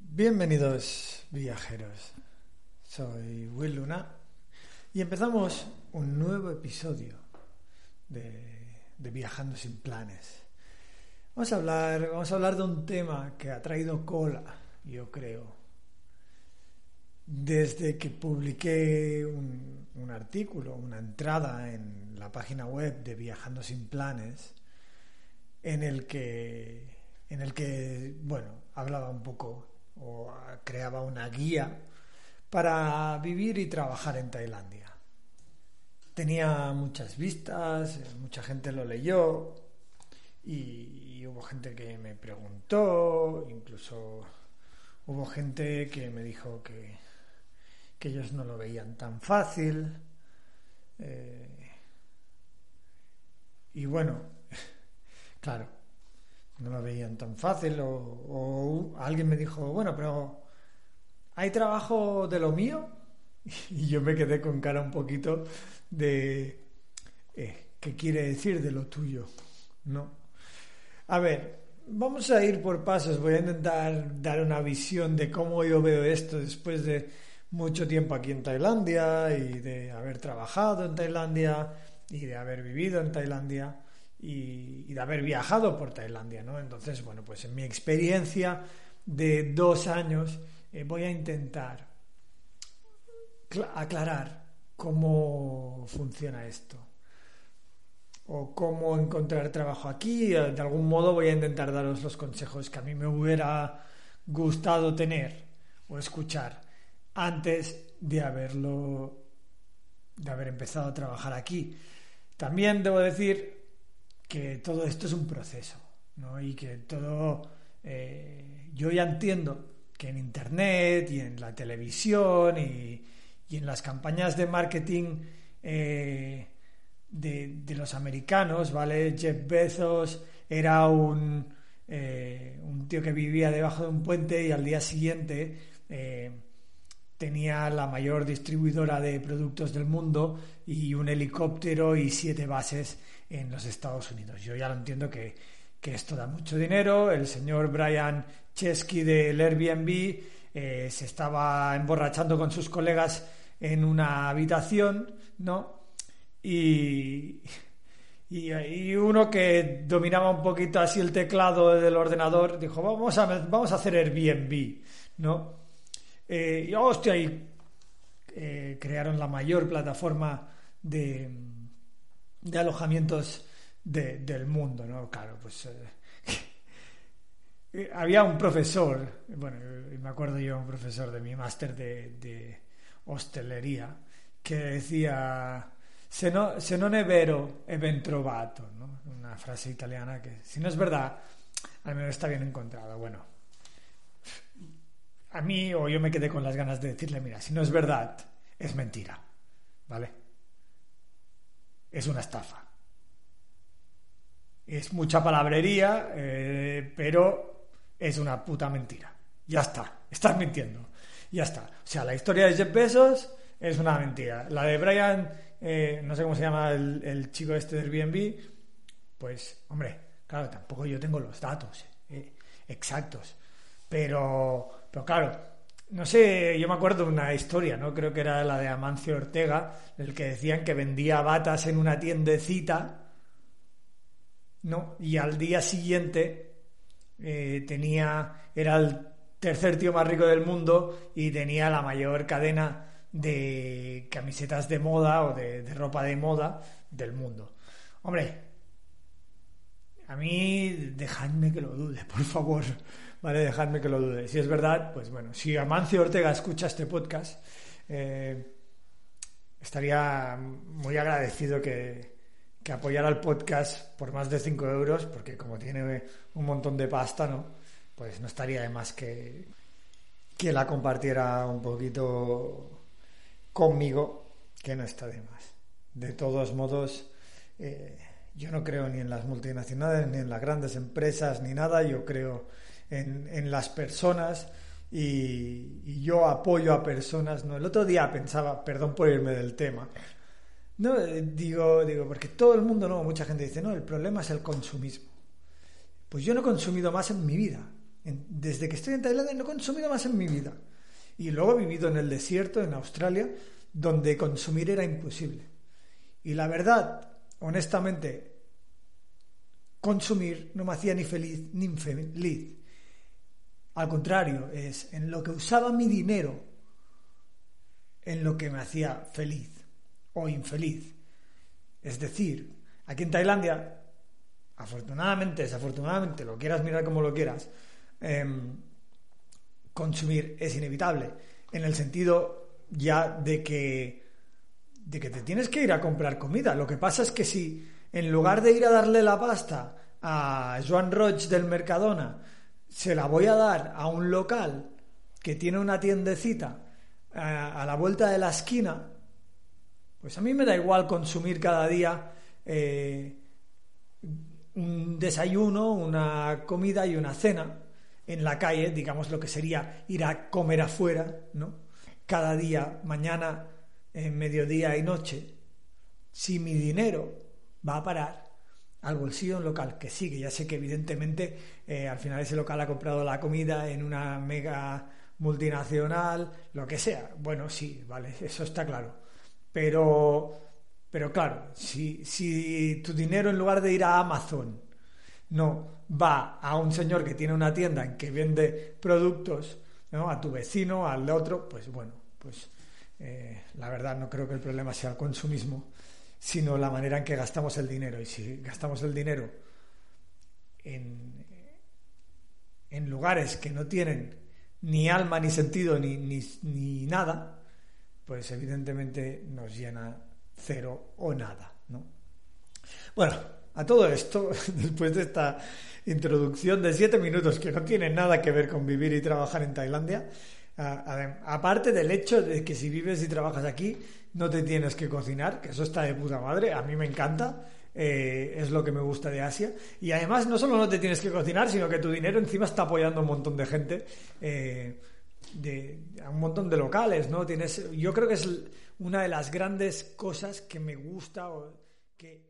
Bienvenidos viajeros, soy Will Luna y empezamos un nuevo episodio de, de Viajando sin planes. Vamos a, hablar, vamos a hablar de un tema que ha traído cola, yo creo, desde que publiqué un, artículo, una entrada en la página web de Viajando sin planes, en el que, en el que bueno, hablaba un poco o creaba una guía para vivir y trabajar en Tailandia. Tenía muchas vistas, eh, mucha gente lo leyó y, hubo gente que me preguntó, incluso hubo gente que me dijo que, que ellos no lo veían tan fácil. eh, y bueno, claro, no lo veían tan fácil o alguien me dijo, bueno, pero ¿hay trabajo de lo mío? Y yo me quedé con cara un poquito de eh, ¿qué quiere decir de lo tuyo? ¿No? A ver, vamos a ir por pasos, voy a intentar dar una visión de cómo yo veo esto después de mucho tiempo aquí en Tailandia y de haber trabajado en Tailandia y de haber vivido en Tailandia y, de haber viajado por Tailandia, ¿no? Entonces, bueno, pues en mi experiencia de dos años eh, voy a intentar aclarar cómo funciona esto o cómo encontrar trabajo aquí. Eh, De algún modo voy a intentar daros los consejos que a mí me hubiera gustado tener o escuchar antes de haberlo de haber empezado a trabajar aquí. También debo decir que todo esto es un proceso, ¿no? Y que todo eh, yo ya entiendo que en internet y en la televisión y, y en las campañas de marketing eh, de, los americanos, ¿vale? Jeff Bezos era un, eh, un tío que vivía debajo de un puente y al día siguiente eh, tenía la mayor distribuidora de productos del mundo y un helicóptero y siete bases en los Estados Unidos. Yo ya lo entiendo que, que esto da mucho dinero. El señor Brian Chesky del Airbnb se estaba emborrachando con sus colegas en una habitación, ¿no? Y, y, uno que dominaba un poquito así el teclado del ordenador dijo, vamos a, vamos a hacer Airbnb, ¿no? Eh, y hostia, y eh, crearon la mayor plataforma de, de alojamientos de- del mundo, ¿no? Claro, pues eh, había un profesor, bueno, me acuerdo yo, un profesor de mi máster de hostelería, que decía, se, no, se non è vero è ben trovato, ¿no? Una frase italiana que, si no es verdad, al menos está bien encontrado. Bueno, a mí o yo me quedé con las ganas de decirle, mira, si no es verdad, es mentira, ¿vale? Es una estafa. Es mucha palabrería, eh, pero es una puta mentira. Ya está, estás mintiendo. Ya está. O sea, la historia de Jeff Bezos es una mentira. La de Brian, eh, no sé cómo se llama el, chico este del Airbnb, pues, hombre, claro, tampoco yo tengo los datos eh, exactos. Pero, pero claro, no sé, yo me acuerdo de una historia, ¿no? Creo que era la de Amancio Ortega, el que decían que vendía batas en una tiendecita, ¿no? Y al día siguiente eh, tenía, era el tercer tío más rico del mundo y tenía la mayor cadena de camisetas de moda o de, ropa de moda del mundo. Hombre, a mí dejadme que lo dude, por favor. Vale, dejadme que lo dude. Si es verdad, pues bueno, si Amancio Ortega escucha este podcast, eh, estaría muy agradecido que, que apoyara el podcast por más de 5 euros, porque como tiene un montón de pasta, ¿no? Pues no estaría de más que, que la compartiera un poquito conmigo, que no está de más. De todos modos, eh, yo no creo ni en las multinacionales, ni en las grandes empresas, ni nada. Yo creo en, en las personas y, y yo apoyo a personas. ¿no? El otro día pensaba, perdón por irme del tema, no, eh, digo, digo, porque todo el mundo, no, mucha gente dice, no, el problema es el consumismo. Pues yo no he consumido más en mi vida. Desde que estoy en Tailandia no he consumido más en mi vida. Y luego he vivido en el desierto, en Australia, donde consumir era imposible. Y la verdad, honestamente, consumir no me hacía ni feliz ni infeliz. Al contrario, es en lo que usaba mi dinero, en lo que me hacía feliz o infeliz. Es decir, aquí en Tailandia, afortunadamente, desafortunadamente, lo quieras mirar como lo quieras, em, consumir es inevitable, en el sentido ya de que, de que te tienes que ir a comprar comida. Lo que pasa es que si en lugar de ir a darle la pasta a Joan Roig del Mercadona, se la voy a dar a un local que tiene una tiendecita a, a la vuelta de la esquina, pues a mí me da igual consumir cada día eh, un desayuno, una comida y una cena en la calle, digamos lo que sería ir a comer afuera, ¿no? Cada día, mañana, en mediodía y noche, si mi dinero va a parar al bolsillo de un local que sí, que ya sé que evidentemente eh, al final ese local ha comprado la comida en una mega multinacional, lo que sea. Bueno, sí, vale, eso está claro. Pero, pero claro, si, si tu dinero en lugar de ir a Amazon no va a un señor que tiene una tienda en que vende productos, ¿no? a tu vecino, al otro, pues bueno, pues eh, la verdad no creo que el problema sea el consumismo, sino la manera en que gastamos el dinero. Y si gastamos el dinero en, en lugares que no tienen ni alma, ni sentido, ni, ni, ni nada, pues evidentemente nos llena cero o nada, ¿no? Bueno, a todo esto, después de esta introducción de siete minutos que no tiene nada que ver con vivir y trabajar en Tailandia, aparte del hecho de que si vives y trabajas aquí no te tienes que cocinar, que eso está de puta madre, a mí me encanta, eh, es lo que me gusta de Asia, y además no solo no te tienes que cocinar, sino que tu dinero encima está apoyando a un montón de gente. eh, de, a un montón de locales, ¿no? Tienes, yo creo que es una de las grandes cosas que me gusta o que